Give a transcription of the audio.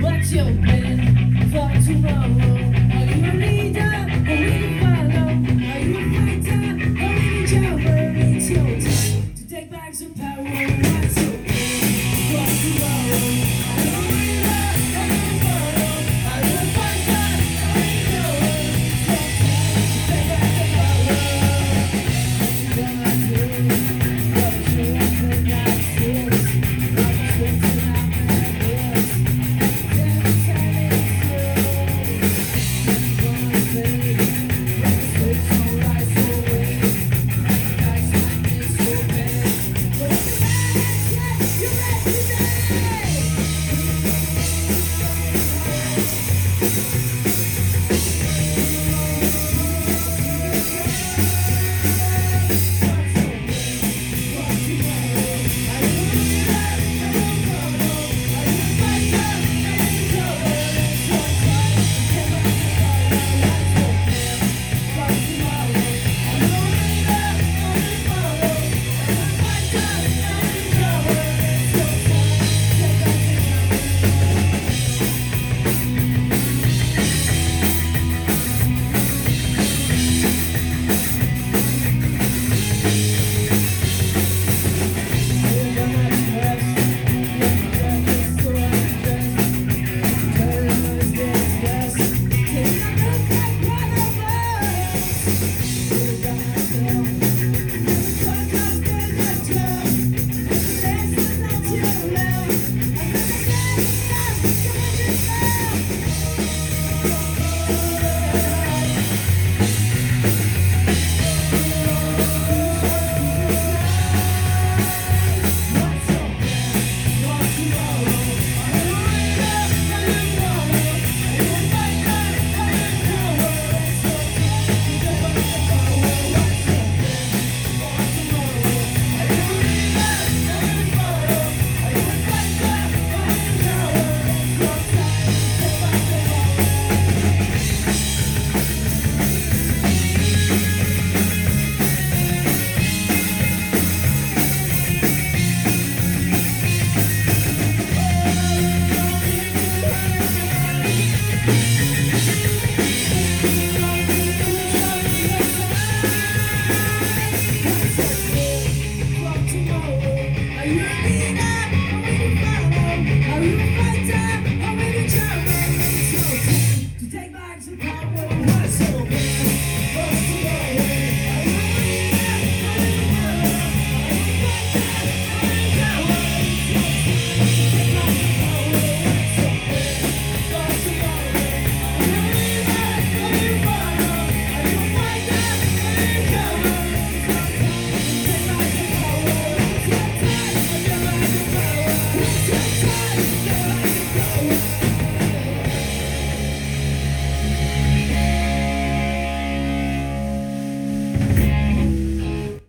What's your plan for tomorrow?